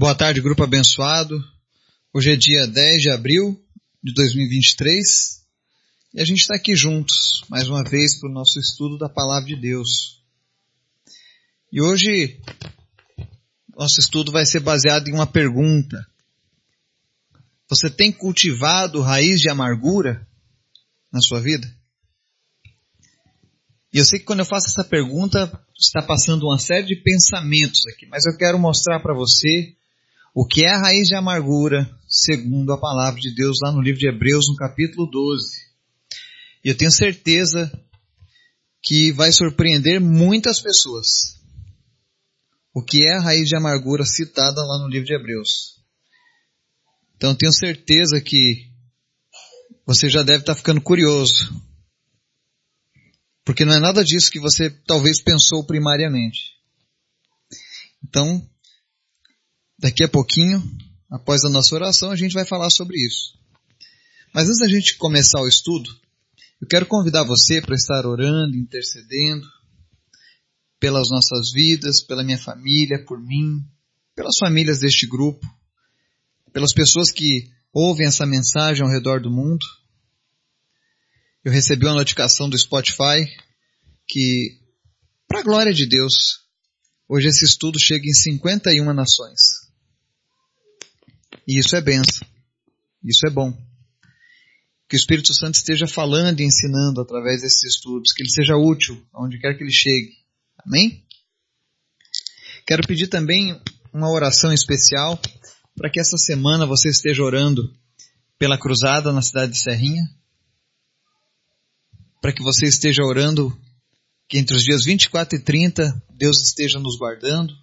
Boa tarde, grupo abençoado. Hoje é dia 10 de abril de 2023 e a gente está aqui juntos, mais uma vez, para o nosso estudo da Palavra de Deus. E hoje, nosso estudo vai ser baseado em uma pergunta. Você tem cultivado raiz de amargura na sua vida? E eu sei que quando eu faço essa pergunta, está passando uma série de pensamentos aqui, mas eu quero mostrar para você o que é a raiz de amargura, segundo a palavra de Deus lá no livro de Hebreus, no capítulo 12. E eu tenho certeza que vai surpreender muitas pessoas. O que é a raiz de amargura citada lá no livro de Hebreus. Então tenho certeza que você já deve estar ficando curioso. Porque não é nada disso que você talvez pensou primariamente. Então, Daqui a pouquinho, após a nossa oração, a gente vai falar sobre isso. Mas antes da gente começar o estudo, eu quero convidar você para estar orando, intercedendo pelas nossas vidas, pela minha família, por mim, pelas famílias deste grupo, pelas pessoas que ouvem essa mensagem ao redor do mundo. Eu recebi uma notificação do Spotify que, para a glória de Deus, hoje esse estudo chega em 51 nações. E isso é benção. Isso é bom. Que o Espírito Santo esteja falando e ensinando através desses estudos, que ele seja útil aonde quer que ele chegue. Amém? Quero pedir também uma oração especial para que essa semana você esteja orando pela cruzada na cidade de Serrinha. Para que você esteja orando que entre os dias 24 e 30 Deus esteja nos guardando,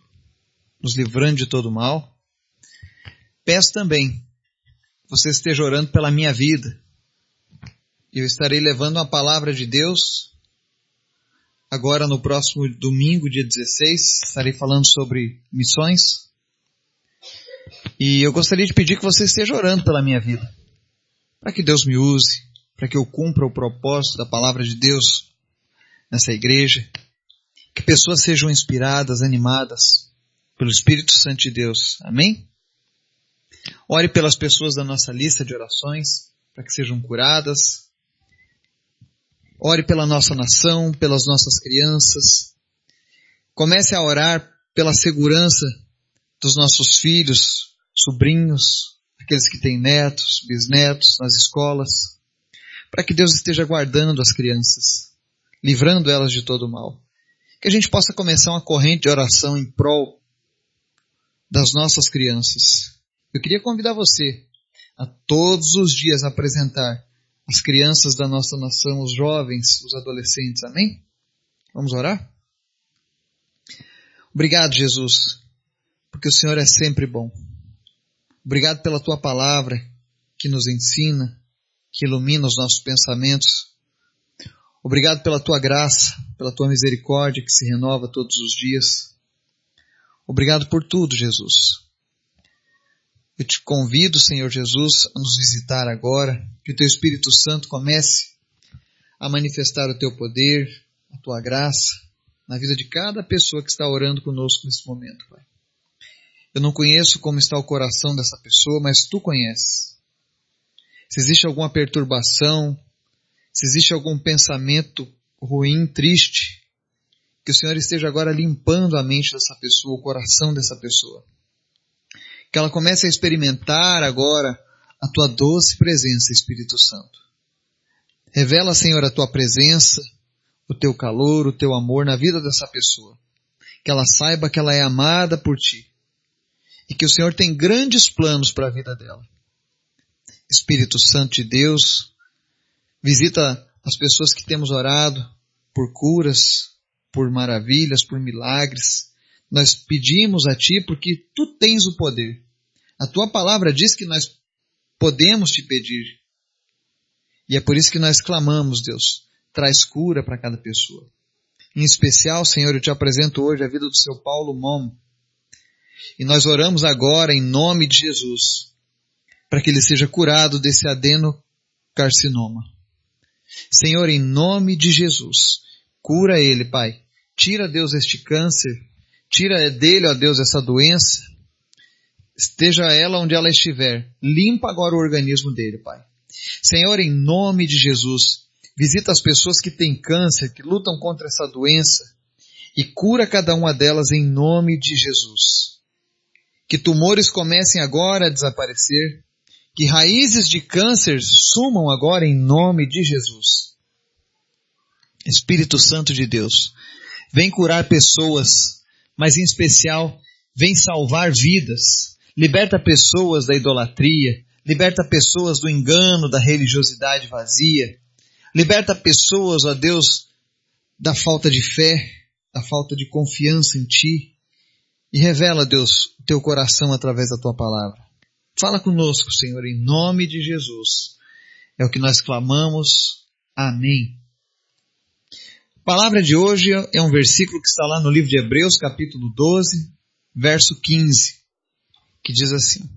nos livrando de todo mal. Peço também que você esteja orando pela minha vida. Eu estarei levando uma palavra de Deus. Agora no próximo domingo, dia 16, estarei falando sobre missões. E eu gostaria de pedir que você esteja orando pela minha vida. Para que Deus me use, para que eu cumpra o propósito da palavra de Deus nessa igreja. Que pessoas sejam inspiradas, animadas pelo Espírito Santo de Deus. Amém? Ore pelas pessoas da nossa lista de orações, para que sejam curadas. Ore pela nossa nação, pelas nossas crianças. Comece a orar pela segurança dos nossos filhos, sobrinhos, aqueles que têm netos, bisnetos nas escolas, para que Deus esteja guardando as crianças, livrando elas de todo mal. Que a gente possa começar uma corrente de oração em prol das nossas crianças. Eu queria convidar você a todos os dias apresentar as crianças da nossa nação, os jovens, os adolescentes. Amém? Vamos orar? Obrigado, Jesus, porque o Senhor é sempre bom. Obrigado pela tua palavra que nos ensina, que ilumina os nossos pensamentos. Obrigado pela tua graça, pela tua misericórdia que se renova todos os dias. Obrigado por tudo, Jesus. Eu te convido, Senhor Jesus, a nos visitar agora, que o Teu Espírito Santo comece a manifestar o Teu poder, a Tua graça na vida de cada pessoa que está orando conosco nesse momento, Pai. Eu não conheço como está o coração dessa pessoa, mas Tu conheces. Se existe alguma perturbação, se existe algum pensamento ruim, triste, que o Senhor esteja agora limpando a mente dessa pessoa, o coração dessa pessoa que ela comece a experimentar agora a tua doce presença, Espírito Santo. Revela, Senhor, a tua presença, o teu calor, o teu amor na vida dessa pessoa. Que ela saiba que ela é amada por ti. E que o Senhor tem grandes planos para a vida dela. Espírito Santo de Deus, visita as pessoas que temos orado por curas, por maravilhas, por milagres. Nós pedimos a Ti porque Tu tens o poder. A tua palavra diz que nós podemos te pedir. E é por isso que nós clamamos, Deus, traz cura para cada pessoa. Em especial, Senhor, eu te apresento hoje a vida do seu Paulo Momo. E nós oramos agora em nome de Jesus, para que ele seja curado desse adenocarcinoma. Senhor, em nome de Jesus, cura ele, Pai. Tira, Deus, este câncer. Tira dele, ó Deus, essa doença esteja ela onde ela estiver, limpa agora o organismo dele, Pai. Senhor, em nome de Jesus, visita as pessoas que têm câncer, que lutam contra essa doença, e cura cada uma delas em nome de Jesus. Que tumores comecem agora a desaparecer, que raízes de câncer sumam agora em nome de Jesus. Espírito Santo de Deus, vem curar pessoas, mas em especial, vem salvar vidas. Liberta pessoas da idolatria, liberta pessoas do engano, da religiosidade vazia. Liberta pessoas, ó Deus, da falta de fé, da falta de confiança em Ti. E revela, Deus, o Teu coração através da Tua palavra. Fala conosco, Senhor, em nome de Jesus. É o que nós clamamos. Amém. A palavra de hoje é um versículo que está lá no livro de Hebreus, capítulo 12, verso 15, que diz assim: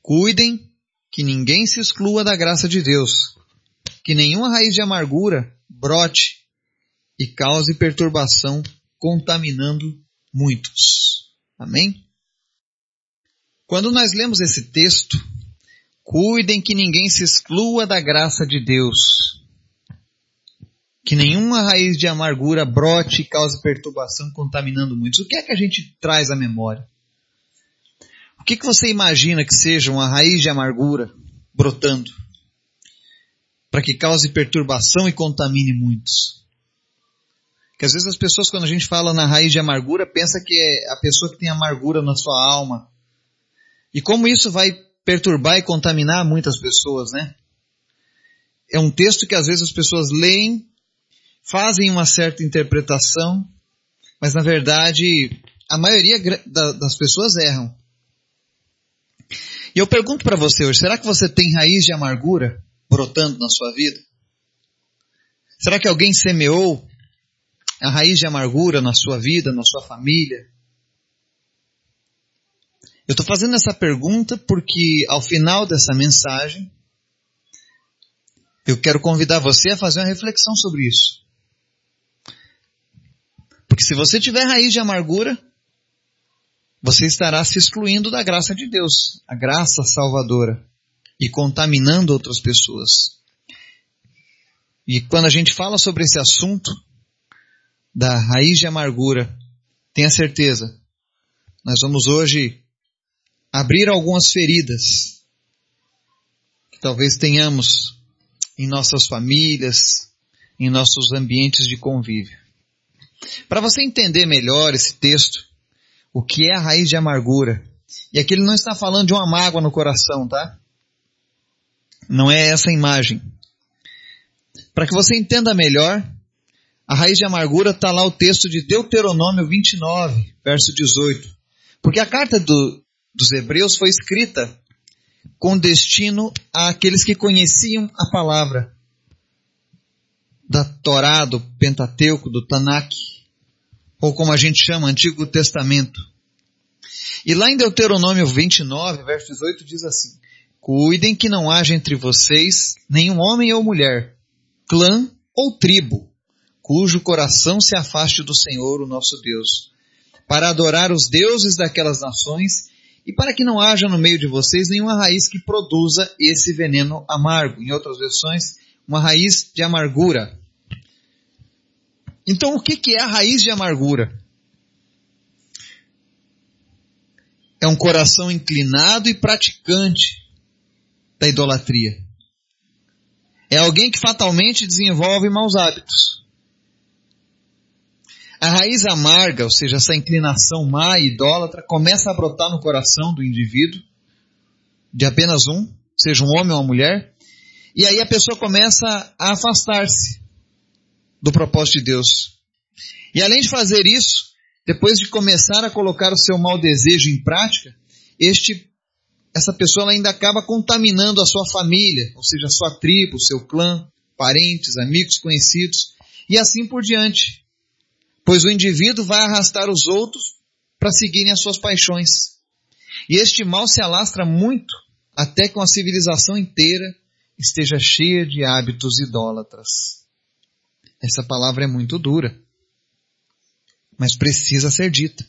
Cuidem que ninguém se exclua da graça de Deus, que nenhuma raiz de amargura brote e cause perturbação, contaminando muitos. Amém? Quando nós lemos esse texto, cuidem que ninguém se exclua da graça de Deus que nenhuma raiz de amargura brote e cause perturbação contaminando muitos. O que é que a gente traz à memória? Que, que você imagina que seja uma raiz de amargura brotando para que cause perturbação e contamine muitos? Que às vezes as pessoas, quando a gente fala na raiz de amargura, pensa que é a pessoa que tem amargura na sua alma. E como isso vai perturbar e contaminar muitas pessoas, né? É um texto que às vezes as pessoas leem fazem uma certa interpretação, mas na verdade a maioria das pessoas erram. E eu pergunto para você hoje, será que você tem raiz de amargura brotando na sua vida? Será que alguém semeou a raiz de amargura na sua vida, na sua família? Eu estou fazendo essa pergunta porque ao final dessa mensagem eu quero convidar você a fazer uma reflexão sobre isso. Porque se você tiver raiz de amargura, você estará se excluindo da graça de Deus, a graça salvadora, e contaminando outras pessoas. E quando a gente fala sobre esse assunto da raiz de amargura, tenha certeza, nós vamos hoje abrir algumas feridas que talvez tenhamos em nossas famílias, em nossos ambientes de convívio. Para você entender melhor esse texto, o que é a raiz de amargura, e aqui ele não está falando de uma mágoa no coração, tá? Não é essa imagem. Para que você entenda melhor, a raiz de amargura está lá o texto de Deuteronômio 29, verso 18. Porque a carta do, dos Hebreus foi escrita com destino àqueles que conheciam a palavra da Torá, do Pentateuco, do Tanakh, ou como a gente chama, Antigo Testamento. E lá em Deuteronômio 29, verso 18, diz assim, Cuidem que não haja entre vocês nenhum homem ou mulher, clã ou tribo, cujo coração se afaste do Senhor, o nosso Deus, para adorar os deuses daquelas nações e para que não haja no meio de vocês nenhuma raiz que produza esse veneno amargo. Em outras versões, uma raiz de amargura. Então, o que é a raiz de amargura? É um coração inclinado e praticante da idolatria. É alguém que fatalmente desenvolve maus hábitos. A raiz amarga, ou seja, essa inclinação má e idólatra, começa a brotar no coração do indivíduo, de apenas um, seja um homem ou uma mulher, e aí a pessoa começa a afastar-se do propósito de Deus. E além de fazer isso, depois de começar a colocar o seu mau desejo em prática, este, essa pessoa ainda acaba contaminando a sua família, ou seja, a sua tribo, o seu clã, parentes, amigos, conhecidos, e assim por diante. Pois o indivíduo vai arrastar os outros para seguirem as suas paixões. E este mal se alastra muito até que uma civilização inteira esteja cheia de hábitos idólatras. Essa palavra é muito dura, mas precisa ser dita.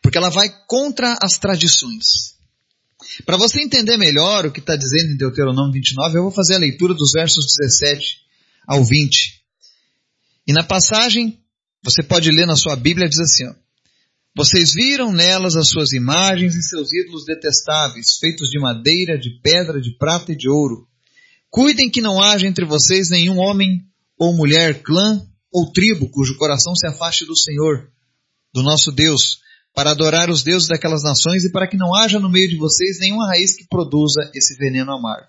porque ela vai contra as tradições. Para você entender melhor o que está dizendo em Deuteronômio 29, eu vou fazer a leitura dos versos 17 ao 20. E na passagem, você pode ler na sua Bíblia, diz assim, ó, Vocês viram nelas as suas imagens e seus ídolos detestáveis, feitos de madeira, de pedra, de prata e de ouro. Cuidem que não haja entre vocês nenhum homem ou mulher, clã ou tribo cujo coração se afaste do Senhor, do nosso Deus, para adorar os deuses daquelas nações e para que não haja no meio de vocês nenhuma raiz que produza esse veneno amargo.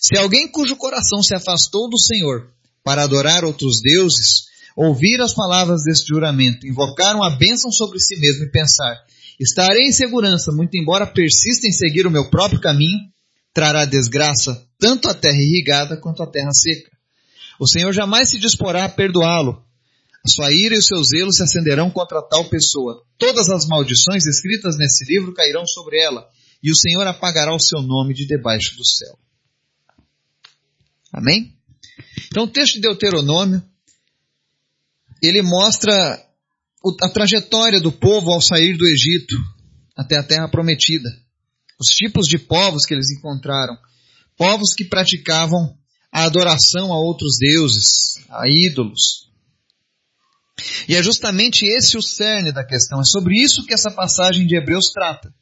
Se alguém cujo coração se afastou do Senhor para adorar outros deuses, ouvir as palavras deste juramento, invocar uma bênção sobre si mesmo e pensar, estarei em segurança, muito embora persista em seguir o meu próprio caminho, trará desgraça tanto à terra irrigada quanto à terra seca. O Senhor jamais se disporá a perdoá-lo, a sua ira e o seu zelo se acenderão contra tal pessoa. Todas as maldições escritas nesse livro cairão sobre ela, e o Senhor apagará o seu nome de debaixo do céu. Amém? Então o texto de Deuteronômio, ele mostra a trajetória do povo ao sair do Egito até a terra prometida. Os tipos de povos que eles encontraram. Povos que praticavam a adoração a outros deuses, a ídolos, e é justamente esse o cerne da questão. É sobre isso que essa passagem de Hebreus trata.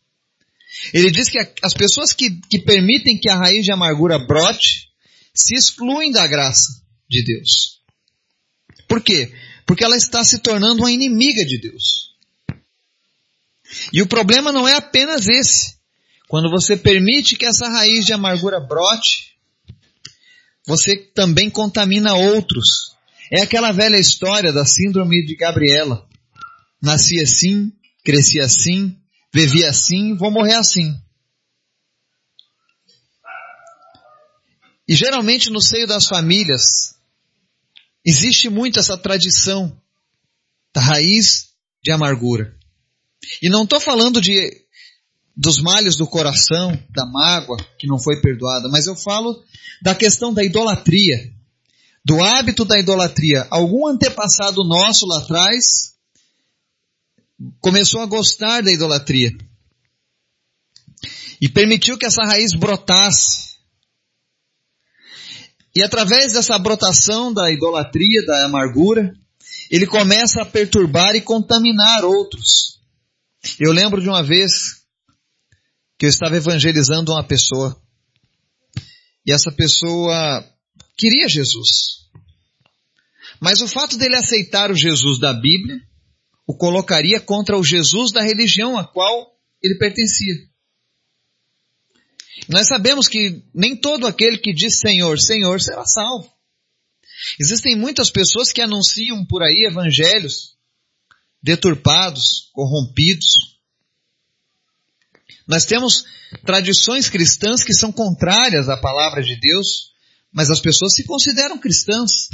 Ele diz que as pessoas que, que permitem que a raiz de amargura brote se excluem da graça de Deus. Por quê? Porque ela está se tornando uma inimiga de Deus. E o problema não é apenas esse. Quando você permite que essa raiz de amargura brote, você também contamina outros é aquela velha história da síndrome de Gabriela. Nasci assim, cresci assim, vivi assim, vou morrer assim. E geralmente no seio das famílias existe muito essa tradição da raiz de amargura. E não estou falando de dos males do coração, da mágoa que não foi perdoada, mas eu falo da questão da idolatria do hábito da idolatria, algum antepassado nosso lá atrás começou a gostar da idolatria e permitiu que essa raiz brotasse. E através dessa brotação da idolatria, da amargura, ele começa a perturbar e contaminar outros. Eu lembro de uma vez que eu estava evangelizando uma pessoa. E essa pessoa queria Jesus. Mas o fato dele aceitar o Jesus da Bíblia o colocaria contra o Jesus da religião a qual ele pertencia. Nós sabemos que nem todo aquele que diz Senhor, Senhor será salvo. Existem muitas pessoas que anunciam por aí evangelhos deturpados, corrompidos. Nós temos tradições cristãs que são contrárias à palavra de Deus, mas as pessoas se consideram cristãs.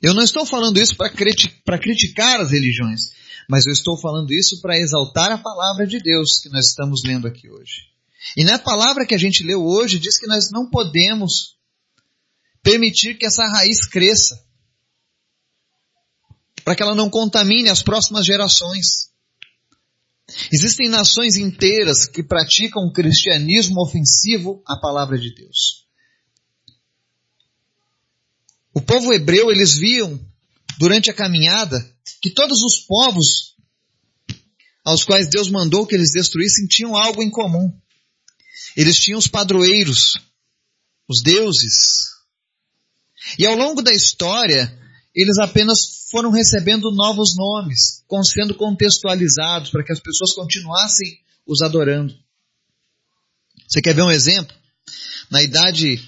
Eu não estou falando isso para criticar as religiões, mas eu estou falando isso para exaltar a palavra de Deus que nós estamos lendo aqui hoje. E na palavra que a gente leu hoje diz que nós não podemos permitir que essa raiz cresça, para que ela não contamine as próximas gerações. Existem nações inteiras que praticam um cristianismo ofensivo à palavra de Deus. O povo hebreu, eles viam durante a caminhada que todos os povos aos quais Deus mandou que eles destruíssem tinham algo em comum. Eles tinham os padroeiros, os deuses. E ao longo da história, eles apenas foram recebendo novos nomes, sendo contextualizados para que as pessoas continuassem os adorando. Você quer ver um exemplo? Na idade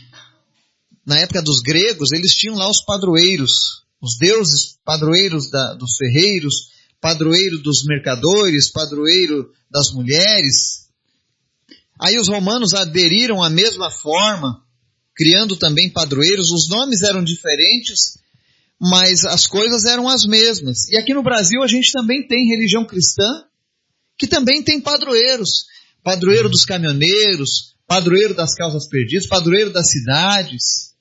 na época dos gregos, eles tinham lá os padroeiros, os deuses padroeiros da, dos ferreiros, padroeiro dos mercadores, padroeiro das mulheres. Aí os romanos aderiram à mesma forma, criando também padroeiros. Os nomes eram diferentes, mas as coisas eram as mesmas. E aqui no Brasil a gente também tem religião cristã, que também tem padroeiros. Padroeiro dos caminhoneiros, padroeiro das causas perdidas, padroeiro das cidades.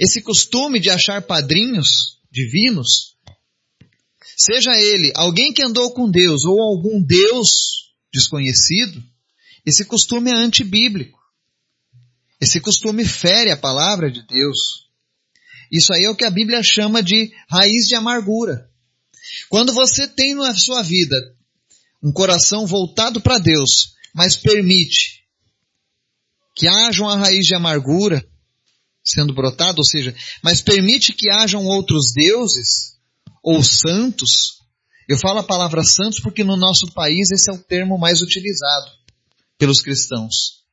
Esse costume de achar padrinhos divinos seja ele alguém que andou com Deus ou algum Deus desconhecido, esse costume é antibíblico. Esse costume fere a palavra de Deus. Isso aí é o que a Bíblia chama de raiz de amargura. Quando você tem na sua vida um coração voltado para Deus, mas permite que haja uma raiz de amargura sendo brotada, ou seja, mas permite que hajam outros deuses ou santos. Eu falo a palavra santos porque no nosso país esse é o termo mais utilizado pelos cristãos.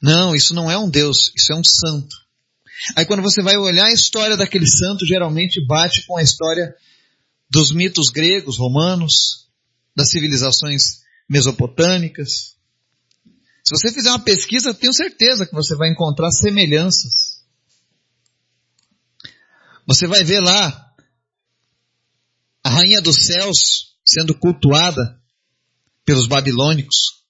Não, isso não é um Deus, isso é um santo. Aí quando você vai olhar a história daquele santo, geralmente bate com a história dos mitos gregos, romanos, das civilizações mesopotâmicas. Se você fizer uma pesquisa, tenho certeza que você vai encontrar semelhanças. Você vai ver lá a rainha dos céus sendo cultuada pelos babilônicos.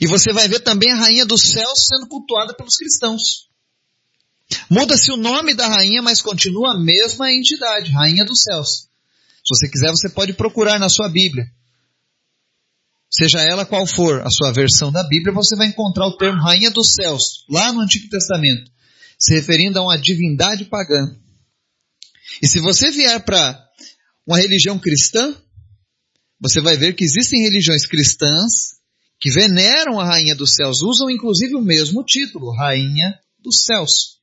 E você vai ver também a rainha dos céus sendo cultuada pelos cristãos. Muda-se o nome da rainha, mas continua a mesma entidade, rainha dos céus. Se você quiser, você pode procurar na sua Bíblia. Seja ela qual for a sua versão da Bíblia, você vai encontrar o termo rainha dos céus, lá no Antigo Testamento, se referindo a uma divindade pagã. E se você vier para uma religião cristã, você vai ver que existem religiões cristãs que veneram a rainha dos céus, usam inclusive o mesmo título, rainha dos céus.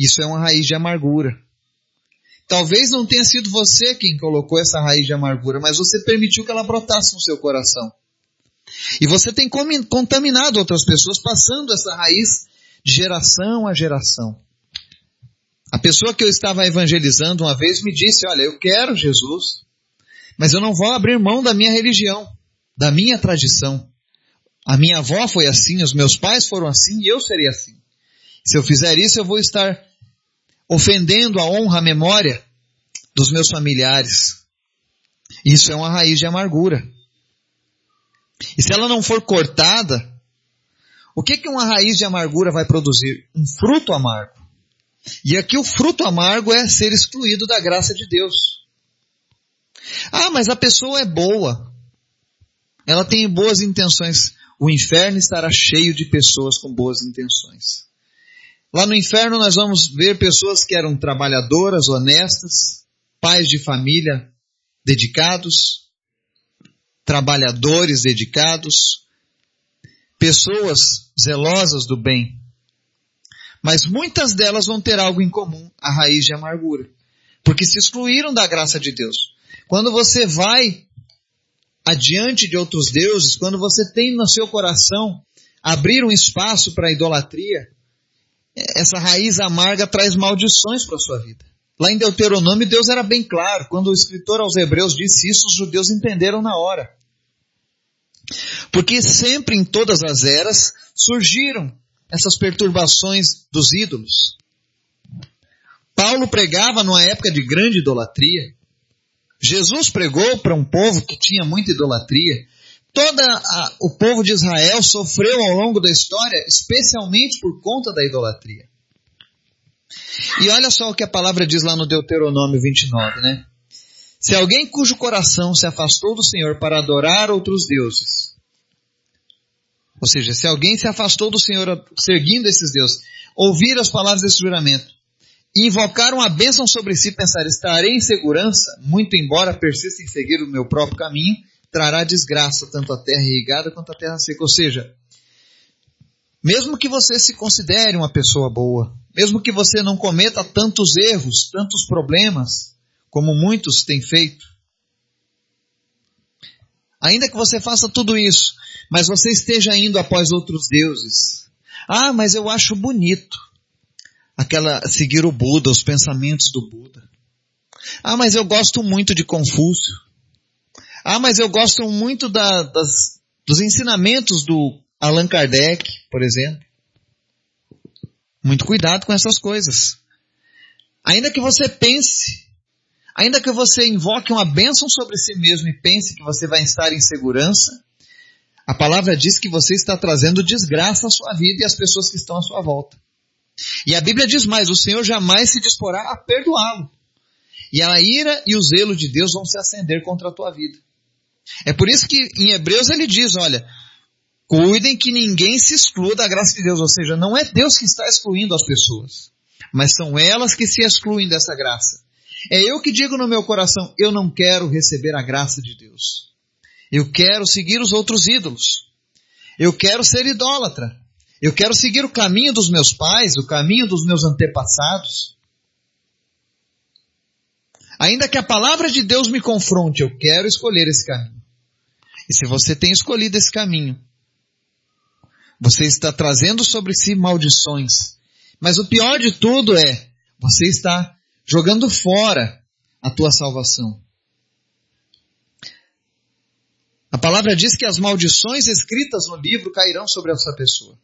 Isso é uma raiz de amargura. Talvez não tenha sido você quem colocou essa raiz de amargura, mas você permitiu que ela brotasse no seu coração. E você tem contaminado outras pessoas passando essa raiz de geração a geração. A pessoa que eu estava evangelizando uma vez me disse, olha, eu quero Jesus, mas eu não vou abrir mão da minha religião, da minha tradição. A minha avó foi assim, os meus pais foram assim e eu serei assim. Se eu fizer isso, eu vou estar ofendendo a honra, a memória dos meus familiares. Isso é uma raiz de amargura. E se ela não for cortada, o que que uma raiz de amargura vai produzir? Um fruto amargo. E aqui o fruto amargo é ser excluído da graça de Deus. Ah, mas a pessoa é boa. Ela tem boas intenções o inferno estará cheio de pessoas com boas intenções. Lá no inferno nós vamos ver pessoas que eram trabalhadoras, honestas, pais de família dedicados, trabalhadores dedicados, pessoas zelosas do bem. Mas muitas delas vão ter algo em comum, a raiz de amargura. Porque se excluíram da graça de Deus. Quando você vai adiante de outros deuses, quando você tem no seu coração abrir um espaço para idolatria, essa raiz amarga traz maldições para a sua vida. Lá em Deuteronômio, Deus era bem claro. Quando o escritor aos Hebreus disse isso, os judeus entenderam na hora. Porque sempre em todas as eras surgiram essas perturbações dos ídolos. Paulo pregava numa época de grande idolatria. Jesus pregou para um povo que tinha muita idolatria. Todo o povo de Israel sofreu ao longo da história, especialmente por conta da idolatria. E olha só o que a palavra diz lá no Deuteronômio 29, né? Se alguém cujo coração se afastou do Senhor para adorar outros deuses, ou seja, se alguém se afastou do Senhor seguindo esses deuses, ouvir as palavras desse juramento, e invocaram a bênção sobre si, pensar, estarei em segurança, muito embora persista em seguir o meu próprio caminho, trará desgraça tanto a terra irrigada quanto a terra seca. Ou seja, mesmo que você se considere uma pessoa boa, mesmo que você não cometa tantos erros, tantos problemas, como muitos têm feito, ainda que você faça tudo isso, mas você esteja indo após outros deuses, ah, mas eu acho bonito aquela seguir o Buda, os pensamentos do Buda. Ah, mas eu gosto muito de Confúcio. Ah, mas eu gosto muito da, das, dos ensinamentos do Allan Kardec, por exemplo. Muito cuidado com essas coisas. Ainda que você pense, ainda que você invoque uma bênção sobre si mesmo e pense que você vai estar em segurança, a palavra diz que você está trazendo desgraça à sua vida e às pessoas que estão à sua volta. E a Bíblia diz mais, o Senhor jamais se disporá a perdoá-lo. E a ira e o zelo de Deus vão se acender contra a tua vida. É por isso que em Hebreus ele diz, olha, cuidem que ninguém se exclua da graça de Deus. Ou seja, não é Deus que está excluindo as pessoas, mas são elas que se excluem dessa graça. É eu que digo no meu coração, eu não quero receber a graça de Deus. Eu quero seguir os outros ídolos. Eu quero ser idólatra. Eu quero seguir o caminho dos meus pais, o caminho dos meus antepassados. Ainda que a palavra de Deus me confronte, eu quero escolher esse caminho. E se você tem escolhido esse caminho, você está trazendo sobre si maldições. Mas o pior de tudo é, você está jogando fora a tua salvação. A palavra diz que as maldições escritas no livro cairão sobre essa pessoa.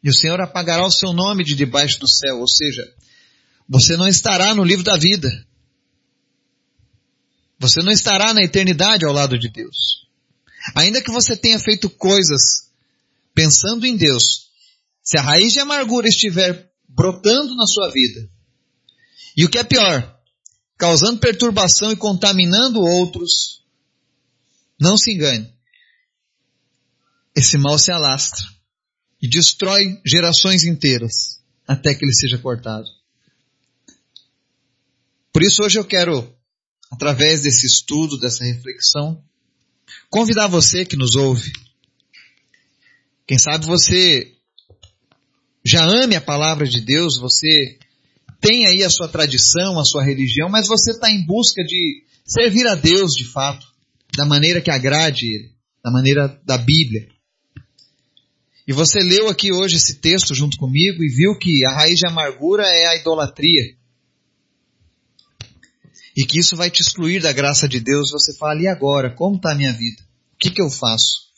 E o Senhor apagará o seu nome de debaixo do céu, ou seja, você não estará no livro da vida. Você não estará na eternidade ao lado de Deus. Ainda que você tenha feito coisas pensando em Deus, se a raiz de amargura estiver brotando na sua vida, e o que é pior, causando perturbação e contaminando outros, não se engane. Esse mal se alastra e destrói gerações inteiras até que ele seja cortado. Por isso hoje eu quero, através desse estudo, dessa reflexão, convidar você que nos ouve. Quem sabe você já ame a palavra de Deus, você tem aí a sua tradição, a sua religião, mas você está em busca de servir a Deus de fato, da maneira que agrade Ele, da maneira da Bíblia. E você leu aqui hoje esse texto junto comigo e viu que a raiz de amargura é a idolatria. E que isso vai te excluir da graça de Deus. Você fala, e agora? Como está a minha vida? O que, que eu faço?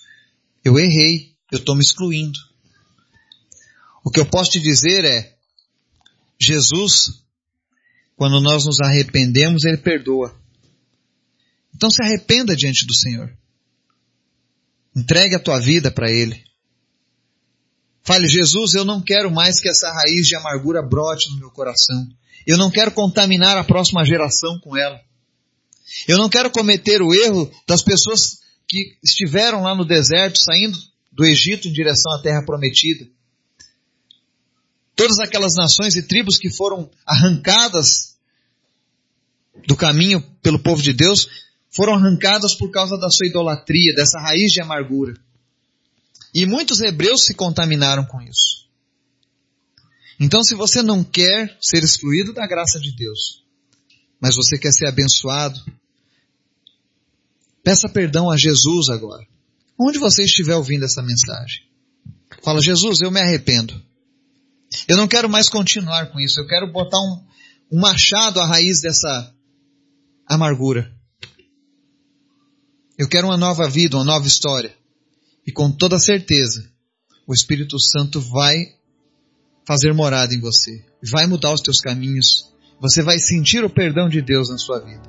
Eu errei. Eu estou me excluindo. O que eu posso te dizer é, Jesus, quando nós nos arrependemos, Ele perdoa. Então se arrependa diante do Senhor. Entregue a tua vida para Ele. Fale, Jesus, eu não quero mais que essa raiz de amargura brote no meu coração. Eu não quero contaminar a próxima geração com ela. Eu não quero cometer o erro das pessoas que estiveram lá no deserto, saindo do Egito em direção à terra prometida. Todas aquelas nações e tribos que foram arrancadas do caminho pelo povo de Deus, foram arrancadas por causa da sua idolatria, dessa raiz de amargura. E muitos hebreus se contaminaram com isso. Então, se você não quer ser excluído da graça de Deus, mas você quer ser abençoado, peça perdão a Jesus agora. Onde você estiver ouvindo essa mensagem. Fala, Jesus, eu me arrependo. Eu não quero mais continuar com isso. Eu quero botar um, um machado à raiz dessa amargura. Eu quero uma nova vida, uma nova história. E com toda certeza, o Espírito Santo vai fazer morada em você, vai mudar os teus caminhos, você vai sentir o perdão de Deus na sua vida.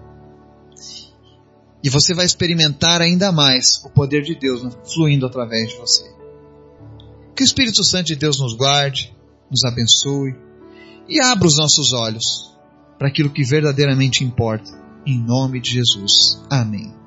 E você vai experimentar ainda mais o poder de Deus fluindo através de você. Que o Espírito Santo de Deus nos guarde, nos abençoe e abra os nossos olhos para aquilo que verdadeiramente importa. Em nome de Jesus. Amém.